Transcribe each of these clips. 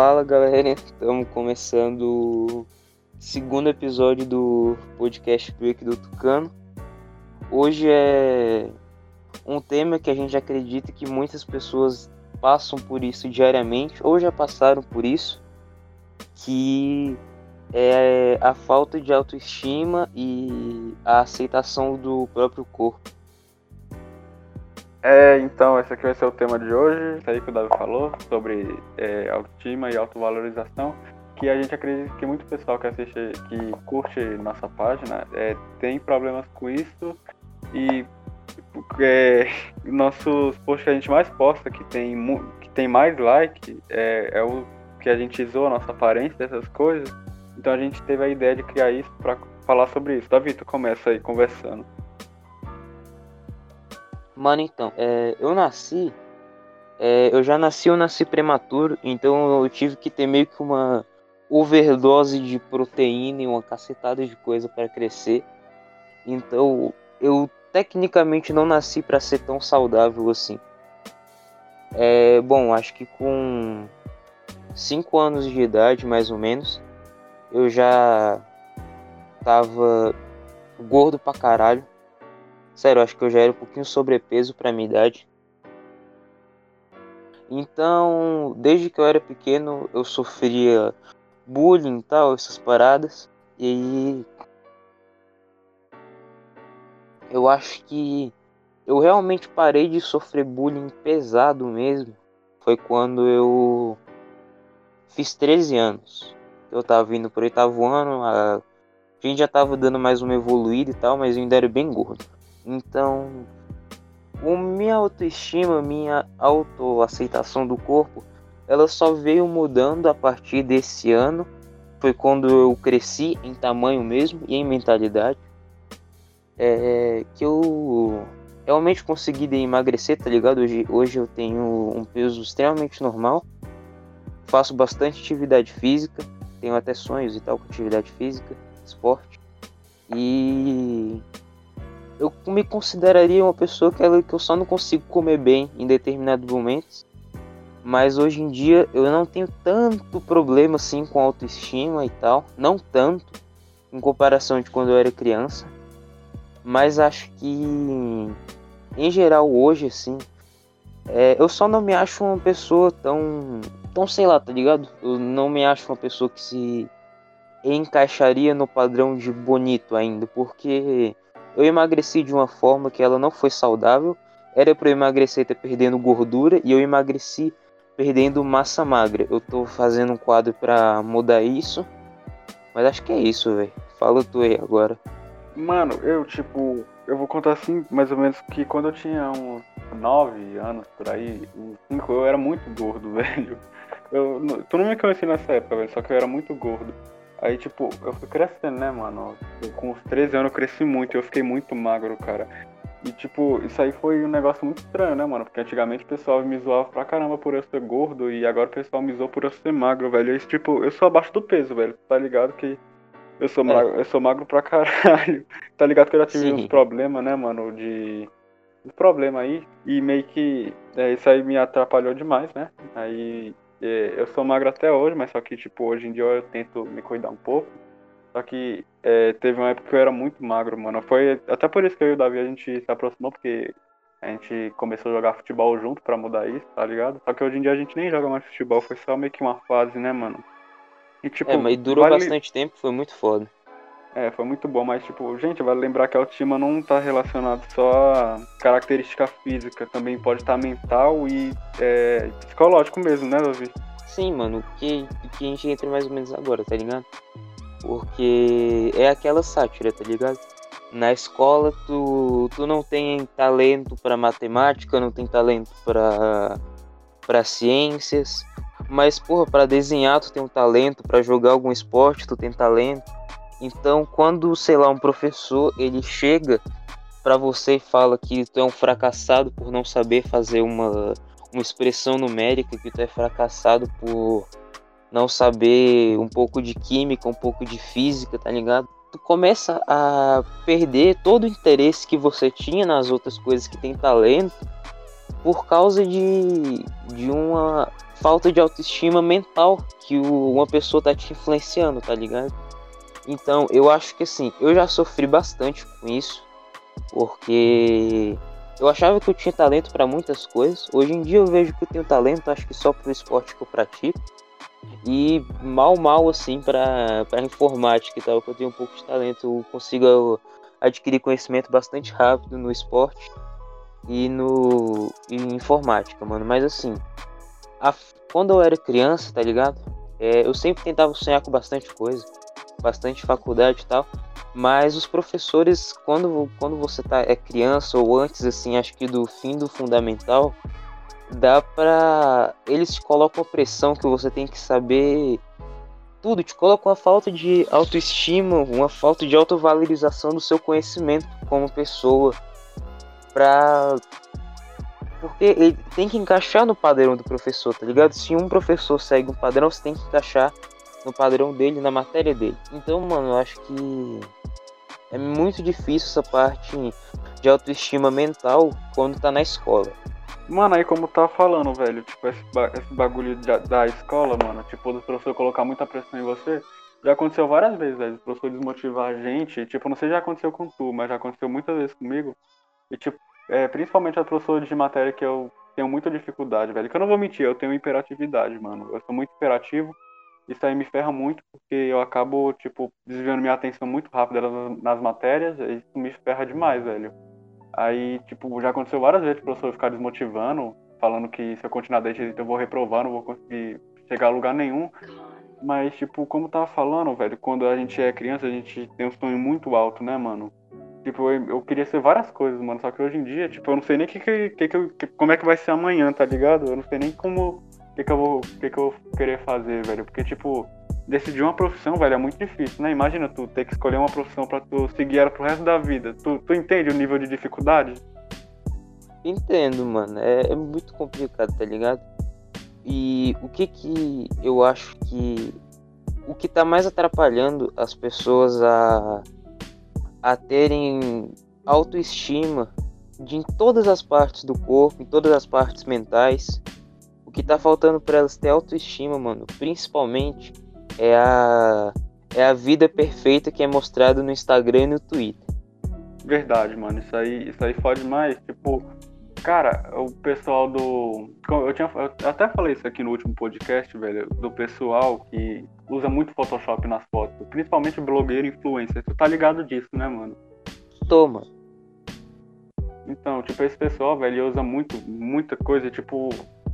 Fala galera, estamos começando o segundo episódio do podcast Break do Tucano. Hoje é um tema que a gente acredita que muitas pessoas passam por isso diariamente ou já passaram por isso, que é a falta de autoestima e a aceitação do próprio corpo. É, então, esse aqui vai ser o tema de hoje, isso aí que o Davi falou, sobre é, autoestima e autovalorização, que a gente acredita que muito pessoal que assiste, que curte nossa página, é, tem problemas com isso e é, nossos posts que a gente mais posta, que tem, que tem mais like, é, é o que a gente zoa a nossa aparência, essas coisas, então a gente teve a ideia de criar isso para falar sobre isso. Davi, tu começa aí conversando. Mano, então, é, eu nasci. É, eu já nasci, eu nasci prematuro, então eu tive que ter meio que uma overdose de proteína e uma cacetada de coisa para crescer. Então eu tecnicamente não nasci para ser tão saudável assim. É, bom, acho que com 5 anos de idade, mais ou menos, eu já tava gordo pra caralho. Sério, acho que eu já era um pouquinho sobrepeso pra minha idade. Então, desde que eu era pequeno, eu sofria bullying e tal, essas paradas. E. Eu acho que eu realmente parei de sofrer bullying pesado mesmo. Foi quando eu fiz 13 anos. Eu tava vindo pro oitavo ano, a gente já tava dando mais uma evoluída e tal, mas eu ainda era bem gordo. Então, o minha autoestima, minha autoaceitação do corpo, ela só veio mudando a partir desse ano. Foi quando eu cresci em tamanho mesmo e em mentalidade. É, que eu realmente consegui emagrecer, tá ligado? Hoje, hoje eu tenho um peso extremamente normal. Faço bastante atividade física. Tenho até sonhos e tal com atividade física, esporte. E eu me consideraria uma pessoa que, eu só não consigo comer bem em determinados momentos. Mas hoje em dia eu não tenho tanto problema assim com autoestima e tal. Não tanto em comparação de quando eu era criança. Mas acho que em geral hoje assim. É, eu só não me acho uma pessoa tão. tão sei lá, tá ligado? Eu não me acho uma pessoa que se encaixaria no padrão de bonito ainda. Porque eu emagreci de uma forma que ela não foi saudável. Era para eu emagrecer ter perdendo gordura e eu emagreci perdendo massa magra. Eu tô fazendo um quadro para mudar isso. Mas acho que é isso, velho. Fala tu aí agora. Mano, eu tipo, eu vou contar assim, mais ou menos que quando eu tinha uns 9 anos por aí, uns 5, eu era muito gordo, velho. Eu, tu não me conhecia nessa época, velho, só que eu era muito gordo. Aí, tipo, eu fui crescendo, né, mano? Com os 13 anos eu cresci muito, eu fiquei muito magro, cara. E, tipo, isso aí foi um negócio muito estranho, né, mano? Porque antigamente o pessoal me zoava pra caramba por eu ser gordo e agora o pessoal me zoa por eu ser magro, velho. E, tipo, eu sou abaixo do peso, velho. Tá ligado que eu sou, é. magro, eu sou magro pra caralho. tá ligado que eu já tive Sim. uns problemas, né, mano? De. Um problema aí. E meio que. É, isso aí me atrapalhou demais, né? Aí eu sou magro até hoje, mas só que, tipo, hoje em dia eu tento me cuidar um pouco. Só que é, teve uma época que eu era muito magro, mano. Foi até por isso que eu e o Davi a gente se aproximou, porque a gente começou a jogar futebol junto pra mudar isso, tá ligado? Só que hoje em dia a gente nem joga mais futebol, foi só meio que uma fase, né, mano? E, tipo, é, mas durou vale... bastante tempo, foi muito foda. É, foi muito bom, mas tipo, gente, vale lembrar que a autoestima não tá relacionado só a característica física, também pode estar tá mental e é, psicológico mesmo, né, Davi? Sim, mano, que, que a gente entra mais ou menos agora, tá ligado? Porque é aquela sátira, tá ligado? Na escola tu, tu não tem talento para matemática, não tem talento para para ciências, mas porra, para desenhar tu tem um talento, para jogar algum esporte tu tem talento então, quando, sei lá, um professor ele chega para você e fala que tu é um fracassado por não saber fazer uma, uma expressão numérica, que tu é fracassado por não saber um pouco de química, um pouco de física, tá ligado? Tu começa a perder todo o interesse que você tinha nas outras coisas que tem talento por causa de, de uma falta de autoestima mental que o, uma pessoa tá te influenciando, tá ligado? Então, eu acho que assim, eu já sofri bastante com isso, porque eu achava que eu tinha talento para muitas coisas. Hoje em dia eu vejo que eu tenho talento, acho que só pro esporte que eu pratico. E mal, mal assim para informática e tal, que eu tenho um pouco de talento, eu consigo adquirir conhecimento bastante rápido no esporte e no informática, mano. Mas assim, a, quando eu era criança, tá ligado? É, eu sempre tentava sonhar com bastante coisa, bastante faculdade e tal. Mas os professores, quando, quando você tá, é criança ou antes, assim, acho que do fim do fundamental, dá pra. Eles te colocam a pressão que você tem que saber tudo, te colocam uma falta de autoestima, uma falta de autovalorização do seu conhecimento como pessoa. Pra. Porque ele tem que encaixar no padrão do professor, tá ligado? Se um professor segue um padrão, você tem que encaixar no padrão dele, na matéria dele. Então, mano, eu acho que é muito difícil essa parte de autoestima mental quando tá na escola. Mano, aí como tá falando, velho, tipo, esse, ba esse bagulho da, da, escola, mano, tipo, do professor colocar muita pressão em você, já aconteceu várias vezes, velho, o professor desmotivar a gente, tipo, não sei se já aconteceu com tu, mas já aconteceu muitas vezes comigo, e tipo, é, principalmente a professora de matéria que eu tenho muita dificuldade, velho, que eu não vou mentir, eu tenho hiperatividade, mano, eu sou muito hiperativo, isso aí me ferra muito, porque eu acabo, tipo, desviando minha atenção muito rápido nas, matérias, e isso me ferra demais, velho. Aí, tipo, já aconteceu várias vezes o professor ficar desmotivando, falando que se eu continuar desse jeito eu vou reprovar, não vou conseguir chegar a lugar nenhum. Mas, tipo, como eu tava falando, velho, quando a gente é criança, a gente tem um sonho muito alto, né, mano? Tipo, eu, eu queria ser várias coisas, mano. Só que hoje em dia, tipo, eu não sei nem que, que, que, que, como é que vai ser amanhã, tá ligado? Eu não sei nem como. Que, que, eu vou, que, que eu vou querer fazer, velho. Porque, tipo, decidir uma profissão, velho, é muito difícil, né? Imagina tu ter que escolher uma profissão para tu seguir ela pro resto da vida. Tu, tu entende o nível de dificuldade? Entendo, mano. É, é muito complicado, tá ligado? E o que que eu acho que o que tá mais atrapalhando as pessoas a a terem autoestima de em todas as partes do corpo, em todas as partes mentais. O que tá faltando para elas ter autoestima, mano, principalmente é a, é a vida perfeita que é mostrada no Instagram e no Twitter. Verdade, mano. Isso aí, isso aí fode mais. Tipo, cara, o pessoal do. Eu, tinha, eu até falei isso aqui no último podcast, velho. Do pessoal que usa muito Photoshop nas fotos. Principalmente blogueiro e influencer. Tu tá ligado disso, né, mano? Toma. Então, tipo, esse pessoal, velho, usa muito, muita coisa, tipo,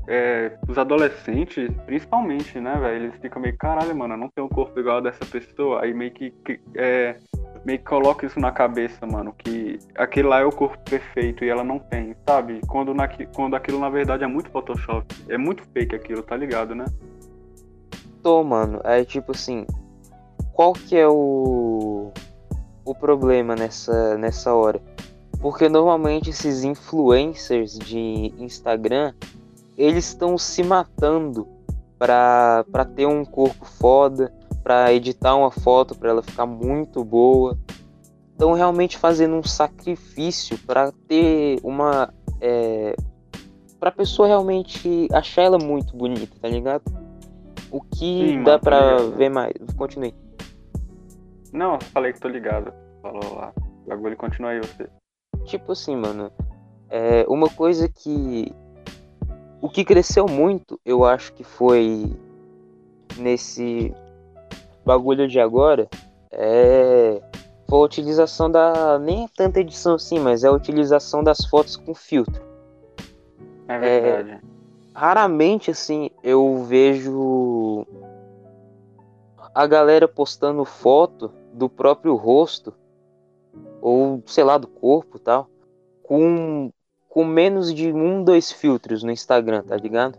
é, os adolescentes, principalmente, né, velho, eles ficam meio, caralho, mano, eu não tenho um corpo igual dessa pessoa. Aí meio que, que é, meio que coloca isso na cabeça, mano, que aquele lá é o corpo perfeito e ela não tem, sabe? Quando, na, quando aquilo na verdade é muito Photoshop. É muito fake aquilo, tá ligado, né? Tô, mano. É tipo assim, qual que é o o problema nessa nessa hora? Porque normalmente esses influencers de Instagram eles estão se matando para ter um corpo foda, para editar uma foto para ela ficar muito boa. Estão realmente fazendo um sacrifício para ter uma. É, para a pessoa realmente achar ela muito bonita, tá ligado? O que Sim, dá para ver mais. Continue. Não, falei que tô ligado. Falou lá. O bagulho continua aí você. Tipo assim, mano. É, uma coisa que o que cresceu muito, eu acho que foi nesse bagulho de agora, é foi a utilização da nem é tanta edição assim, mas é a utilização das fotos com filtro. É verdade. É, raramente assim eu vejo a galera postando foto do próprio rosto ou sei lá do corpo tal com com menos de um, dois filtros no Instagram, tá ligado?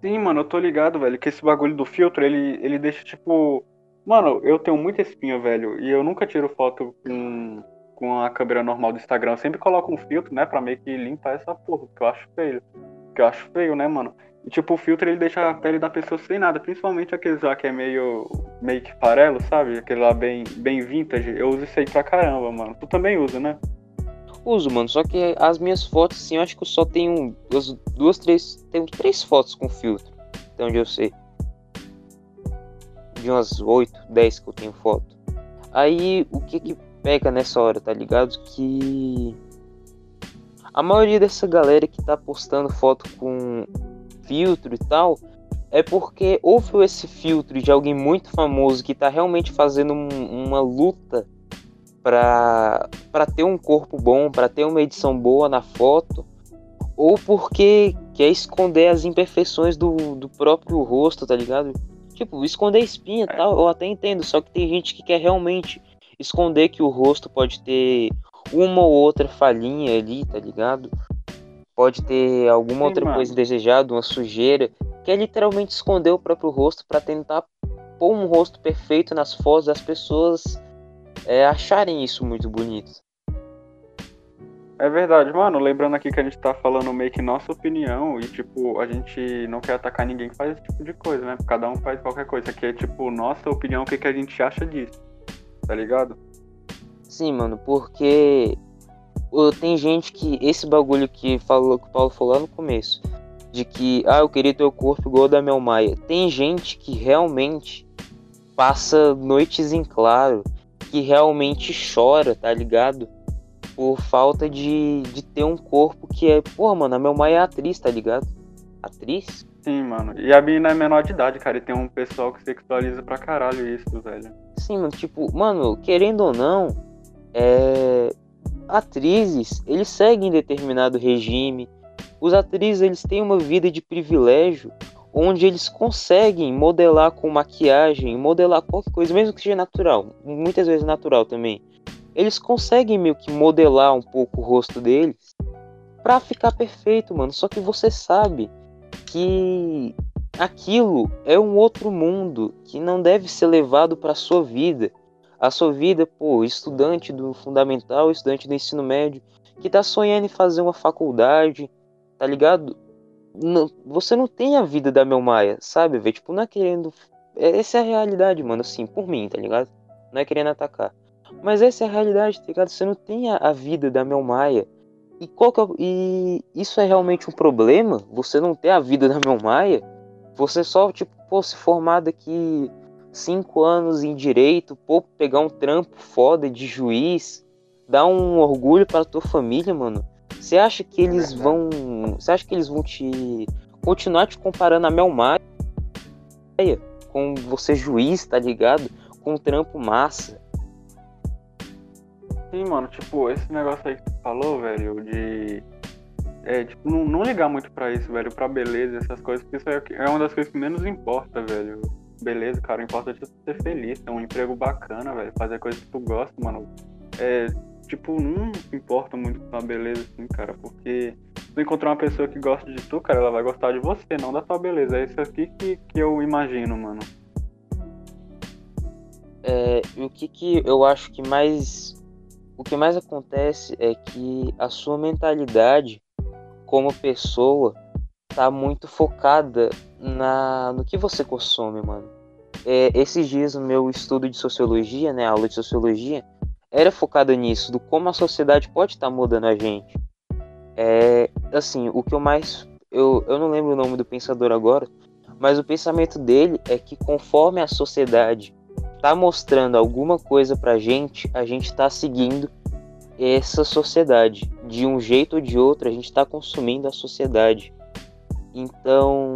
Sim, mano, eu tô ligado, velho, que esse bagulho do filtro, ele, ele deixa, tipo... Mano, eu tenho muita espinha, velho, e eu nunca tiro foto com, com a câmera normal do Instagram. Eu sempre coloco um filtro, né, pra meio que limpar essa porra, que eu acho feio. Que eu acho feio, né, mano? E, tipo, o filtro, ele deixa a pele da pessoa sem nada, principalmente aqueles lá que é meio, meio que farelo, sabe? Aquele lá bem, bem vintage. Eu uso isso aí pra caramba, mano. Tu também usa, né? Uso, mano. Só que as minhas fotos, assim, eu acho que eu só tenho duas, duas três. Tenho três fotos com filtro. até onde eu sei. De umas 8, 10 que eu tenho foto. Aí o que que pega nessa hora, tá ligado? Que a maioria dessa galera que tá postando foto com filtro e tal é porque houve esse filtro de alguém muito famoso que tá realmente fazendo um, uma luta para ter um corpo bom, para ter uma edição boa na foto, ou porque quer esconder as imperfeições do, do próprio rosto, tá ligado? Tipo, esconder espinha e tal, eu até entendo, só que tem gente que quer realmente esconder que o rosto pode ter uma ou outra falhinha ali, tá ligado? Pode ter alguma Sim, outra mano. coisa desejada, uma sujeira, que é literalmente esconder o próprio rosto para tentar pôr um rosto perfeito nas fotos das pessoas é, acharem isso muito bonito. É verdade, mano. Lembrando aqui que a gente tá falando meio que nossa opinião e, tipo, a gente não quer atacar ninguém que faz esse tipo de coisa, né? Cada um faz qualquer coisa. Aqui é, tipo, nossa opinião, o que, que a gente acha disso, tá ligado? Sim, mano, porque tem gente que esse bagulho que, falou, que o Paulo falou lá no começo, de que, ah, eu queria ter o corpo igual o da Mel Maia. Tem gente que realmente passa noites em claro que realmente chora, tá ligado? Por falta de, de ter um corpo que é. Porra, mano, a meu mãe é atriz, tá ligado? Atriz? Sim, mano. E a menina é menor de idade, cara. E tem um pessoal que sexualiza pra caralho isso, velho. Sim, mano. Tipo, mano, querendo ou não, é. Atrizes, eles seguem determinado regime. Os atrizes, eles têm uma vida de privilégio onde eles conseguem modelar com maquiagem, modelar qualquer coisa, mesmo que seja natural, muitas vezes natural também. Eles conseguem meio que modelar um pouco o rosto deles para ficar perfeito, mano. Só que você sabe que aquilo é um outro mundo que não deve ser levado para sua vida. A sua vida, pô, estudante do fundamental, estudante do ensino médio, que tá sonhando em fazer uma faculdade, tá ligado? Não, você não tem a vida da Mel Maia, sabe, velho? Tipo, não é querendo. É, essa é a realidade, mano, assim, por mim, tá ligado? Não é querendo atacar. Mas essa é a realidade, tá ligado? Você não tem a, a vida da Mel Maia. E, qual é, e isso é realmente um problema? Você não ter a vida da Mel Maia? Você só, tipo, pô, se formar daqui cinco anos em direito, pô, pegar um trampo foda de juiz, dar um orgulho para tua família, mano. Você acha que eles vão. Você acha que eles vão te. continuar te comparando a Mel Maia com você juiz, tá ligado? Com um trampo massa. Sim, mano, tipo, esse negócio aí que tu falou, velho, de. É, tipo, não, não ligar muito pra isso, velho, pra beleza, essas coisas, porque isso é, é uma das coisas que menos importa, velho. Beleza, cara, importa é tipo, ser feliz, ter um emprego bacana, velho, fazer coisas que tu gosta, mano. É, tipo, não importa muito com a beleza, assim, cara, porque se encontrar uma pessoa que gosta de tu, cara, ela vai gostar de você, não da tua beleza. É isso aqui que, que eu imagino, mano. É, o que que eu acho que mais. O que mais acontece é que a sua mentalidade como pessoa tá muito focada na, no que você consome, mano. É, esses dias no meu estudo de sociologia, né, aula de sociologia, era focada nisso, do como a sociedade pode estar tá mudando a gente. É, assim, o que eu mais. Eu, eu não lembro o nome do pensador agora, mas o pensamento dele é que conforme a sociedade está mostrando alguma coisa pra gente, a gente está seguindo essa sociedade. De um jeito ou de outro, a gente está consumindo a sociedade. Então,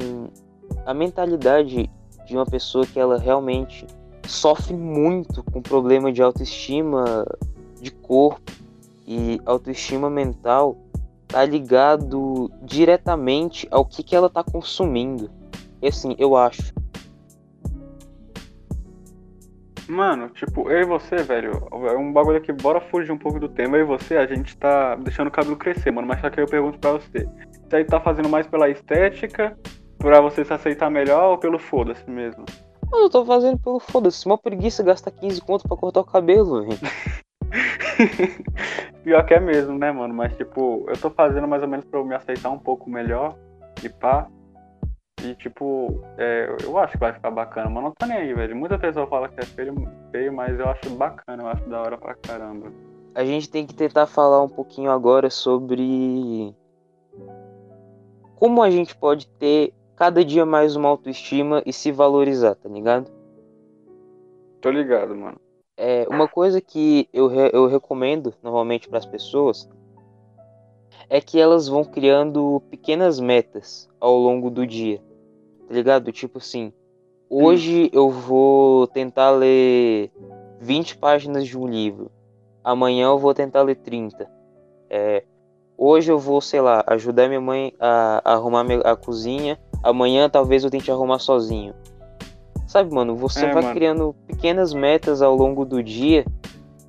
a mentalidade de uma pessoa que ela realmente sofre muito com problema de autoestima de corpo e autoestima mental tá ligado diretamente ao que, que ela tá consumindo. E assim, eu acho. Mano, tipo, eu e você, velho, é um bagulho aqui, bora fugir um pouco do tema. Eu e você, a gente tá deixando o cabelo crescer, mano. Mas só que eu pergunto pra você: você aí tá fazendo mais pela estética, pra você se aceitar melhor ou pelo foda-se mesmo? Mano, eu tô fazendo pelo foda-se. Uma preguiça gastar 15 conto pra cortar o cabelo, velho. Pior que é mesmo, né, mano? Mas, tipo, eu tô fazendo mais ou menos pra eu me aceitar um pouco melhor e pá. E, tipo, é, eu acho que vai ficar bacana, mas não tô nem aí, velho. Muita pessoa fala que é feio, feio, mas eu acho bacana, eu acho da hora pra caramba. A gente tem que tentar falar um pouquinho agora sobre como a gente pode ter cada dia mais uma autoestima e se valorizar, tá ligado? Tô ligado, mano. É, uma coisa que eu, re eu recomendo normalmente para as pessoas é que elas vão criando pequenas metas ao longo do dia, tá ligado? Tipo assim, hoje hum. eu vou tentar ler 20 páginas de um livro, amanhã eu vou tentar ler 30. É, hoje eu vou, sei lá, ajudar minha mãe a, a arrumar a cozinha, amanhã talvez eu tente arrumar sozinho. Sabe, mano, você é, vai mano. criando pequenas metas ao longo do dia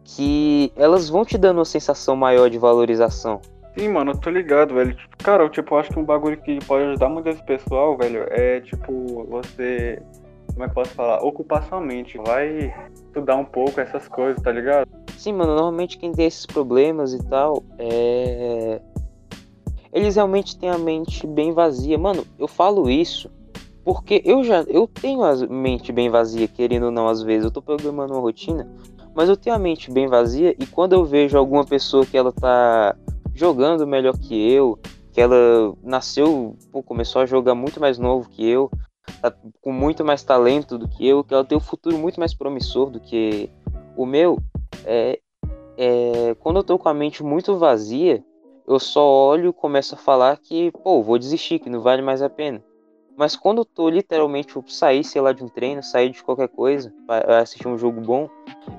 que elas vão te dando uma sensação maior de valorização. Sim, mano, eu tô ligado, velho. Cara, eu tipo, acho que um bagulho que pode ajudar muito esse pessoal, velho, é tipo, você. Como é que posso falar? Ocupar sua mente. Vai estudar um pouco essas coisas, tá ligado? Sim, mano, normalmente quem tem esses problemas e tal, é. Eles realmente têm a mente bem vazia. Mano, eu falo isso porque eu já eu tenho a mente bem vazia, querendo ou não, às vezes. Eu tô programando uma rotina, mas eu tenho a mente bem vazia e quando eu vejo alguma pessoa que ela tá jogando melhor que eu, que ela nasceu, pô, começou a jogar muito mais novo que eu, tá com muito mais talento do que eu, que ela tem um futuro muito mais promissor do que o meu, é, é, quando eu tô com a mente muito vazia, eu só olho começo a falar que, pô, vou desistir, que não vale mais a pena. Mas quando eu tô literalmente tipo, sair, sei lá, de um treino, sair de qualquer coisa, para assistir um jogo bom,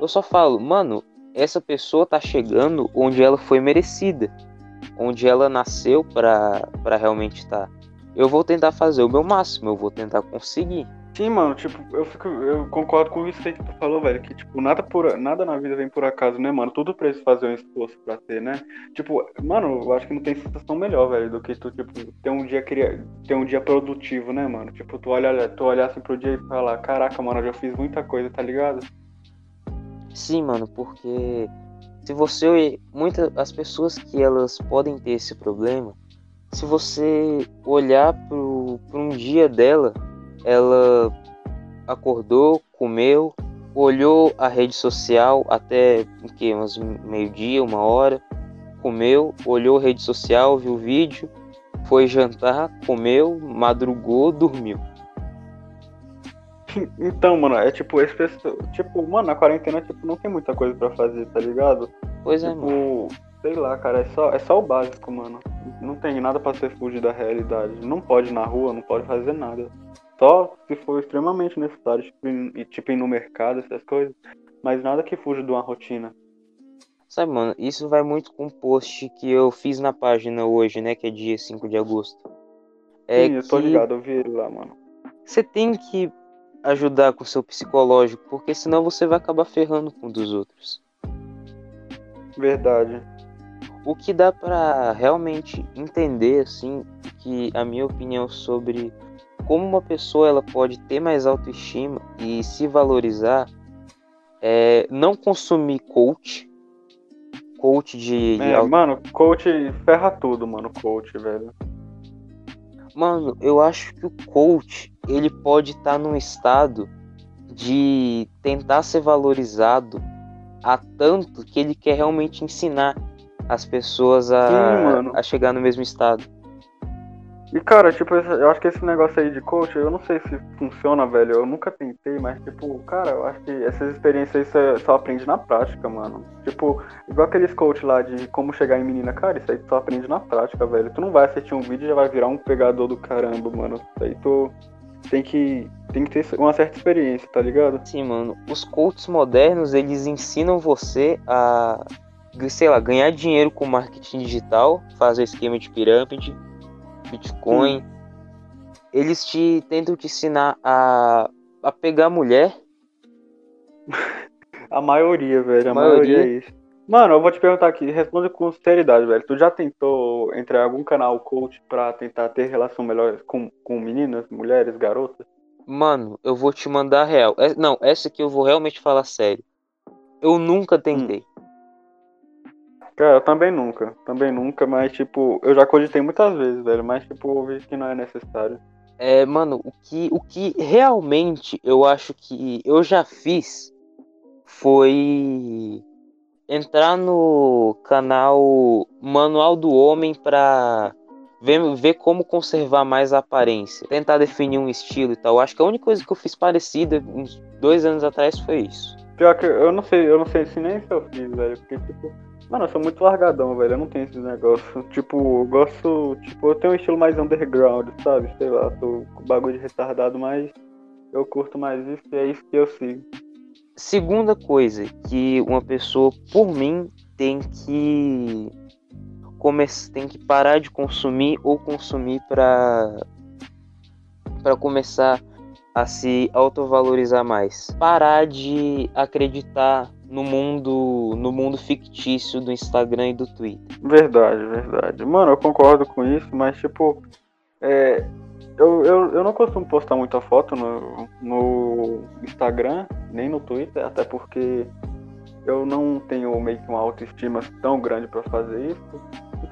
eu só falo, mano, essa pessoa tá chegando onde ela foi merecida, onde ela nasceu para realmente estar. Tá. Eu vou tentar fazer o meu máximo, eu vou tentar conseguir. Sim, mano, tipo, eu fico, eu concordo com isso que tu falou, velho, que tipo, nada por nada na vida vem por acaso, né, mano? Tudo precisa fazer um esforço pra ter, né? Tipo, mano, eu acho que não tem sensação melhor, velho, do que tu, tipo, ter um dia ter um dia produtivo, né, mano? Tipo, tu olha, tu olhar assim pro dia e falar, caraca, mano, eu já fiz muita coisa, tá ligado? Sim, mano, porque se você muitas as pessoas que elas podem ter esse problema, se você olhar pro, pro um dia dela ela acordou, comeu, olhou a rede social até que uns meio-dia, uma hora, comeu, olhou a rede social, viu o vídeo, foi jantar, comeu, madrugou, dormiu. Então, mano, é tipo, esse pessoal, tipo, mano, na quarentena tipo não tem muita coisa para fazer, tá ligado? Pois é, tipo, mano. sei lá, cara, é só é só o básico, mano. Não tem nada para ser fugir da realidade. Não pode ir na rua, não pode fazer nada. Só se for extremamente necessário, tipo, ir, tipo, ir no mercado, essas coisas. Mas nada que fuja de uma rotina. Sabe, mano, isso vai muito com o post que eu fiz na página hoje, né? Que é dia 5 de agosto. É Sim, eu tô ligado, eu vi ele lá, mano. Você tem que ajudar com o seu psicológico, porque senão você vai acabar ferrando com um dos outros. Verdade. O que dá para realmente entender, assim, que a minha opinião sobre como uma pessoa ela pode ter mais autoestima e se valorizar é não consumir coach coach de, é, auto... mano coach ferra tudo mano coach velho. Mano eu acho que o coach ele pode estar tá num estado de tentar ser valorizado a tanto que ele quer realmente ensinar as pessoas a, Sim, a chegar no mesmo estado e cara, tipo, eu acho que esse negócio aí de coach, eu não sei se funciona, velho. Eu nunca tentei, mas tipo, cara, eu acho que essas experiências aí só aprende na prática, mano. Tipo, igual aqueles coach lá de como chegar em menina, cara, isso aí tu só aprende na prática, velho. Tu não vai assistir um vídeo e já vai virar um pegador do caramba, mano. Isso aí tu tem que tem que ter uma certa experiência, tá ligado? Sim, mano. Os coaches modernos, eles ensinam você a, sei lá, ganhar dinheiro com marketing digital, fazer esquema de pirâmide Bitcoin. Hum. Eles te tentam te ensinar a, a pegar mulher. a maioria, velho. A, a maioria. maioria é isso. Mano, eu vou te perguntar aqui, responde com sinceridade, velho. Tu já tentou entrar em algum canal coach pra tentar ter relação melhor com, com meninas, mulheres, garotas? Mano, eu vou te mandar real. É, não, essa aqui eu vou realmente falar sério. Eu nunca tentei. Hum. Cara, eu também nunca. Também nunca, mas tipo, eu já cogitei muitas vezes, velho. Mas tipo, eu vi que não é necessário. É, mano, o que, o que realmente eu acho que eu já fiz foi entrar no canal Manual do Homem pra ver, ver como conservar mais a aparência, tentar definir um estilo e tal. Acho que a única coisa que eu fiz parecida uns dois anos atrás foi isso. Pior que eu não sei, eu não sei se nem se eu fiz, velho. Porque, tipo, mano, eu sou muito largadão, velho. Eu não tenho esses negócios. Tipo, eu gosto. Tipo, eu tenho um estilo mais underground, sabe? Sei lá, tô com bagulho de retardado, mas eu curto mais isso e é isso que eu sigo. Segunda coisa que uma pessoa, por mim, tem que começar, tem que parar de consumir ou consumir para para começar a se autovalorizar mais. Parar de acreditar no mundo no mundo fictício do Instagram e do Twitter. Verdade, verdade. Mano, eu concordo com isso, mas tipo, é, eu, eu, eu não costumo postar muita foto no, no Instagram, nem no Twitter, até porque eu não tenho meio que uma autoestima tão grande para fazer isso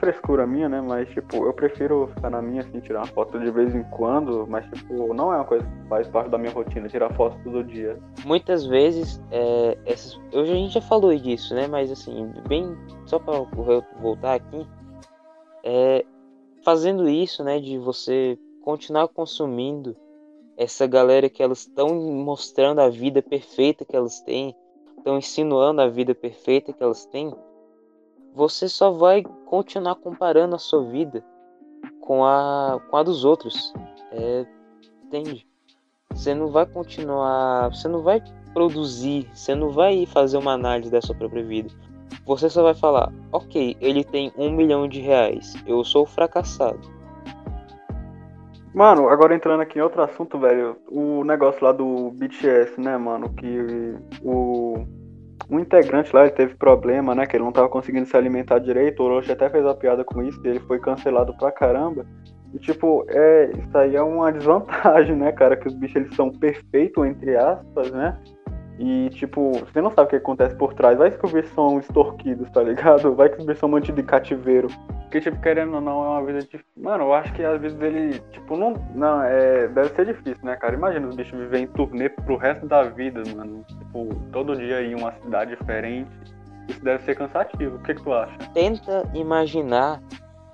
frescura minha, né? Mas, tipo, eu prefiro ficar na minha, assim, tirar uma foto de vez em quando, mas, tipo, não é uma coisa que faz parte da minha rotina, tirar foto todo dia. Muitas vezes, é, essas, a gente já falou disso, né? Mas, assim, bem, só para voltar aqui, é, fazendo isso, né, de você continuar consumindo essa galera que elas estão mostrando a vida perfeita que elas têm, estão insinuando a vida perfeita que elas têm, você só vai continuar comparando a sua vida com a, com a dos outros. É, entende? Você não vai continuar. Você não vai produzir. Você não vai fazer uma análise da sua própria vida. Você só vai falar: Ok, ele tem um milhão de reais. Eu sou fracassado. Mano, agora entrando aqui em outro assunto, velho. O negócio lá do BTS, né, mano? Que o um integrante lá ele teve problema, né? Que ele não tava conseguindo se alimentar direito. O Orochi até fez uma piada com isso ele foi cancelado pra caramba. E tipo, é, isso aí é uma desvantagem, né, cara? Que os bichos eles são perfeitos, entre aspas, né? E tipo, você não sabe o que acontece por trás. Vai que os bichos são extorquidos, tá ligado? Vai que os bichos são mantidos de cativeiro. Porque, tipo, querendo ou não, é uma vida difícil. Mano, eu acho que às vezes ele, tipo, não. Não, é. Deve ser difícil, né, cara? Imagina os bichos viverem em turnê pro resto da vida, mano. Tipo, todo dia em uma cidade diferente. Isso deve ser cansativo. O que, que tu acha? Tenta imaginar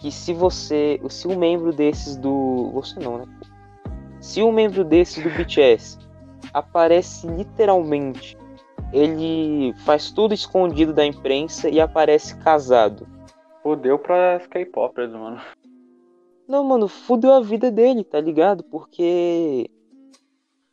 que se você. Se um membro desses do. Você não, né? Se um membro desses do BTS aparece literalmente. Ele faz tudo escondido da imprensa e aparece casado Fudeu pra K-popers, mano. Não, mano, fudeu a vida dele, tá ligado? Porque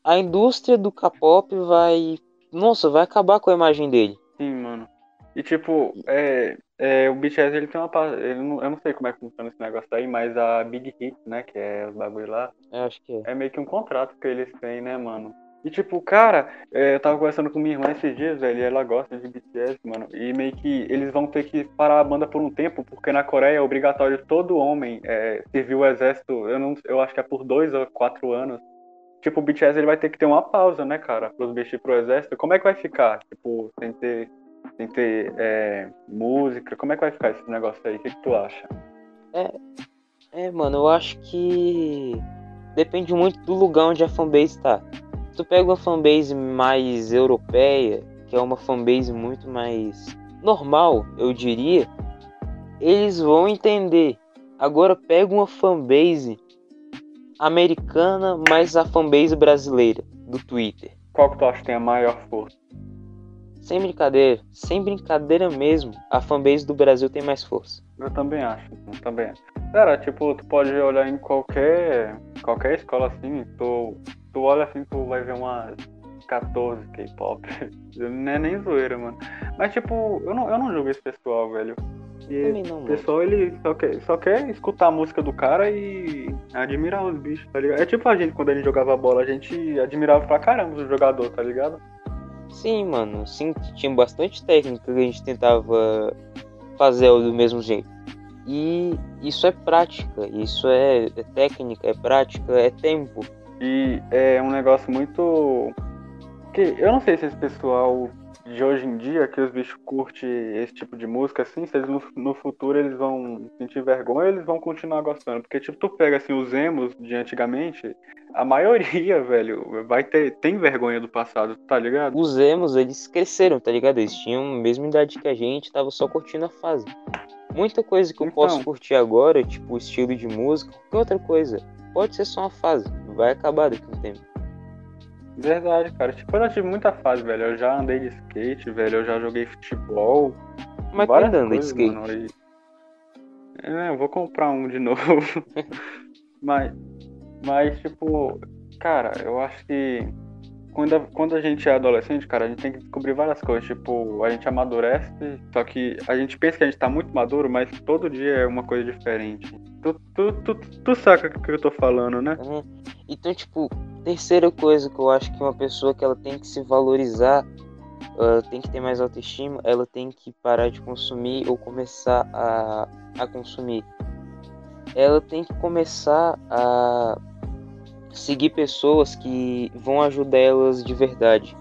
a indústria do K-pop vai. Nossa, vai acabar com a imagem dele. Sim, mano. E tipo, é, é, o BTS ele tem uma. Ele não, eu não sei como é que funciona esse negócio aí, mas a Big Hit, né? Que é os bagulho lá. Eu acho que é. É meio que um contrato que eles têm, né, mano? E tipo, cara, é, eu tava conversando com minha irmã esses dias, velho, e ela gosta de BTS, mano. E meio que eles vão ter que parar a banda por um tempo, porque na Coreia é obrigatório todo homem é, servir o exército, eu, não, eu acho que é por dois ou quatro anos. Tipo, o BTS ele vai ter que ter uma pausa, né, cara, pros bichos pro exército. Como é que vai ficar? Tipo, sem ter, sem ter é, música, como é que vai ficar esse negócio aí? O que, que tu acha? É, é, mano, eu acho que depende muito do lugar onde a fanbase tá tu pega uma fanbase mais europeia, que é uma fanbase muito mais normal, eu diria, eles vão entender. Agora pega uma fanbase americana mais a fanbase brasileira do Twitter. Qual que tu acha que tem a maior força? Sem brincadeira, sem brincadeira mesmo, a fanbase do Brasil tem mais força. Eu também acho, eu também acho. Cara, tipo, tu pode olhar em qualquer qualquer escola assim, tu tu olha assim, tu vai ver umas 14 K-pop. Não é nem zoeira, mano. Mas tipo, eu não, eu não julgo esse pessoal, velho. E o pessoal, ele só quer, só quer escutar a música do cara e admirar os bichos, tá ligado? É tipo a gente, quando a gente jogava bola, a gente admirava pra caramba o jogador, tá ligado? Sim, mano. Sim, tinha bastante técnica que a gente tentava fazer do mesmo jeito. E isso é prática, isso é, é técnica, é prática, é tempo. E é um negócio muito. que Eu não sei se esse pessoal de hoje em dia, que os bichos curtem esse tipo de música, assim, se eles no, no futuro eles vão sentir vergonha eles vão continuar gostando. Porque, tipo, tu pega assim os emos de antigamente, a maioria, velho, vai ter. tem vergonha do passado, tá ligado? Os emos, eles cresceram, tá ligado? Eles tinham a mesma idade que a gente, tava só curtindo a fase. Muita coisa que eu Então. posso curtir agora, tipo estilo de música, qualquer outra coisa, pode ser só uma fase, vai acabar daqui a um tempo. Verdade, cara. Tipo, eu já tive muita fase, velho. Eu já andei de skate, velho. Eu já joguei futebol. Mas ainda anda de skate. mano, e- É, eu vou comprar um de novo. mas, mas, tipo, cara, eu acho que quando a, quando a gente é adolescente, cara, a gente tem que descobrir várias coisas. Tipo, a gente amadurece, só que a gente pensa que a gente tá muito maduro, mas todo dia é uma coisa diferente. Tu, tu, tu, tu saca o que eu tô falando, né? Uhum. Então, tipo, terceira coisa que eu acho que uma pessoa que ela tem que se valorizar, ela tem que ter mais autoestima, ela tem que parar de consumir ou começar a, a consumir. Ela tem que começar a seguir pessoas que vão ajudar elas de verdade.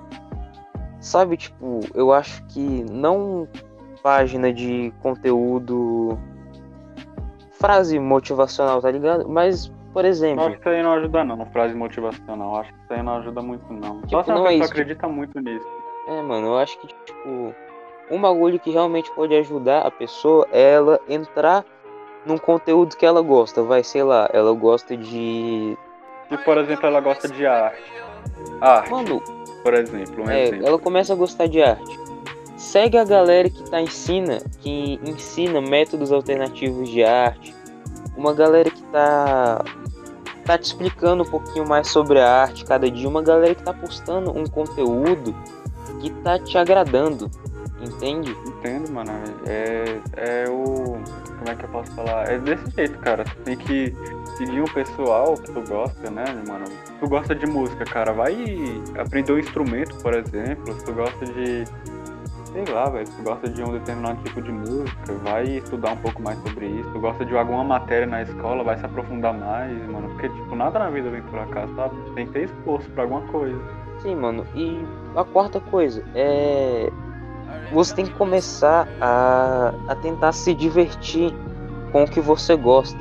Sabe, tipo, eu acho que não página de conteúdo frase motivacional, tá ligado? Mas, por Eu exemplo, acho que isso aí não ajuda não, frase motivacional. Eu Acho que isso aí não ajuda muito não. Só Tipo, se uma não é pessoa acredita muito nisso. É, mano, eu acho que, tipo, um bagulho que realmente pode ajudar a pessoa é ela entrar num conteúdo que ela gosta. Vai, sei lá, ela gosta de. Por exemplo, ela gosta de arte. Arte, Mano, por exemplo, um é, exemplo. ela começa a gostar de arte. Segue a galera que tá ensina, que ensina métodos alternativos de arte. Uma galera que tá tá te explicando um pouquinho mais sobre a arte cada dia, uma galera que tá postando um conteúdo que tá te agradando, entende? Entendo, mano. É, é o. Como é que eu posso falar? É desse jeito, cara. Tu tem que seguir um pessoal que tu gosta, né, mano? Se tu gosta de música, cara, vai aprender um instrumento, por exemplo. Se tu gosta de. Sei lá, velho. Se tu gosta de um determinado tipo de música, vai estudar um pouco mais sobre isso. Se tu gosta de alguma matéria na escola, vai se aprofundar mais, mano. Porque, tipo, nada na vida vem por acaso, sabe? Tem que ter esforço pra alguma coisa. Sim, mano. E a quarta coisa é. Você tem que começar a, a tentar se divertir com o que você gosta.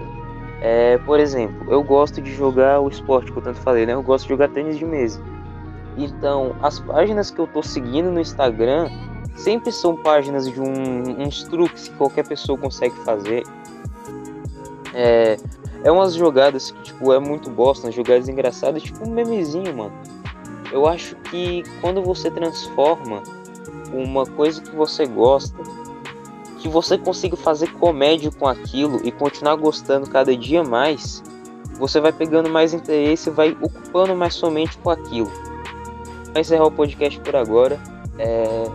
É, por exemplo, eu gosto de jogar o esporte que eu tanto falei, né? Eu gosto de jogar tênis de mesa. Então, as páginas que eu tô seguindo no Instagram sempre são páginas de um, uns truques que qualquer pessoa consegue fazer. É, é umas jogadas que, tipo, é muito bosta, umas jogadas engraçadas, tipo um memezinho, mano. Eu acho que quando você transforma uma coisa que você gosta, que você consiga fazer comédia com aquilo e continuar gostando cada dia mais, você vai pegando mais interesse e vai ocupando mais sua mente com aquilo. Vai encerrar o podcast por agora. É,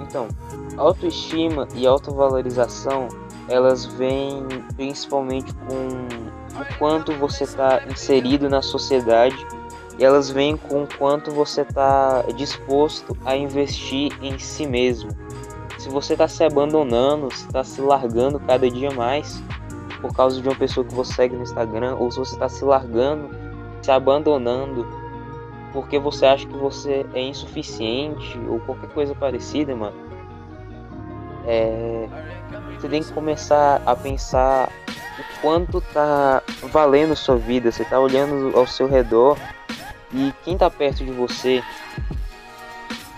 Então, autoestima e autovalorização elas vêm principalmente com o quanto você está inserido na sociedade e elas vêm com o quanto você está disposto a investir em si mesmo. Se você está se abandonando, se está se largando cada dia mais por causa de uma pessoa que você segue no Instagram, ou se você está se largando, se abandonando porque você acha que você é insuficiente ou qualquer coisa parecida, mano. É, você tem que começar a pensar o quanto tá valendo sua vida. Você tá olhando ao seu redor e quem tá perto de você,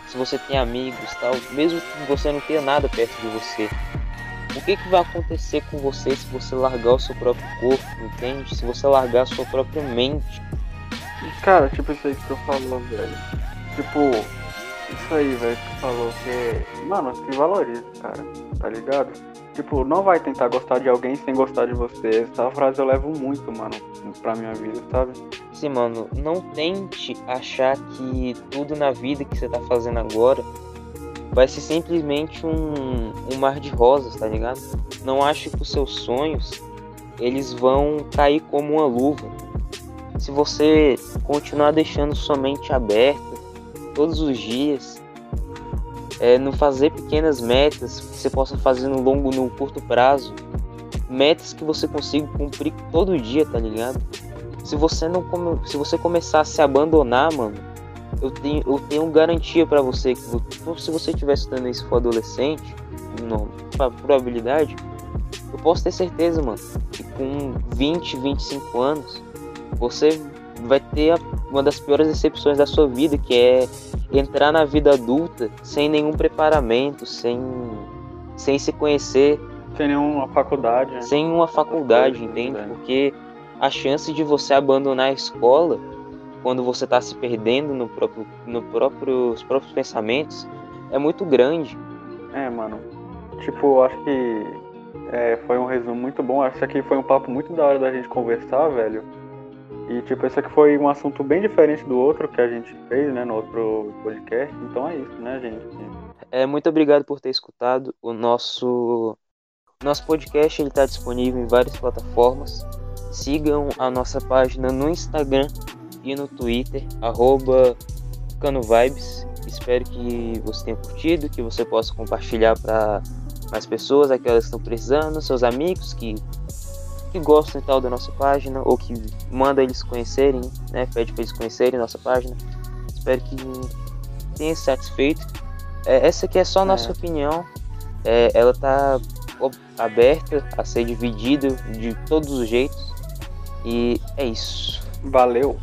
se você tem amigos tal, mesmo que você não tenha nada perto de você, o que, que vai acontecer com você se você largar o seu próprio corpo, entende? Se você largar a sua própria mente. E, Cara, tipo isso aí que tu falou, velho. Tipo, isso aí, velho, que tu falou que. Mano, se valoriza, cara. Tá ligado? Tipo, não vai tentar gostar de alguém sem gostar de você. Essa frase eu levo muito, mano, pra minha vida, sabe? Sim, mano, não tente achar que tudo na vida que você tá fazendo agora vai ser simplesmente um, um mar de rosas, tá ligado? Não ache que os seus sonhos eles vão cair como uma luva. Se você continuar deixando sua mente aberta todos os dias, é, não fazer pequenas metas que você possa fazer no longo, no curto prazo, metas que você consiga cumprir todo dia, tá ligado? Se você não come, se você começar a se abandonar, mano, eu tenho, eu tenho garantia pra você que vo- se você estiver estudando isso for adolescente, não, probabilidade, eu posso ter certeza, mano, que com 20, 25 anos, você vai ter uma das piores decepções da sua vida, que é entrar na vida adulta sem nenhum preparamento, sem, sem se conhecer Sem nenhuma faculdade. Né? Sem uma faculdade, entende? Né? Porque a chance de você abandonar a escola quando você está se perdendo no próprio, no próprio, os próprios pensamentos é muito grande. É, mano. Tipo, acho que é, foi um resumo muito bom. Acho que aqui foi um papo muito da hora da gente conversar, velho. E, tipo, esse aqui foi um assunto bem diferente do outro que a gente fez, né, no outro podcast. Então é isso, né, gente? É, muito obrigado por ter escutado o nosso nosso podcast. Está disponível em várias plataformas. Sigam a nossa página no Instagram e no Twitter, arroba CanoVibes. Espero que você tenha curtido, que você possa compartilhar para mais pessoas, aquelas que estão precisando, seus amigos que, que gostam e tal da nossa página, ou que manda eles conhecerem, né? Pede para eles conhecerem nossa página. Espero que tenha satisfeito. É, essa aqui é só a nossa é. opinião. É, ela tá aberta a ser dividida de todos os jeitos. E é isso. Valeu!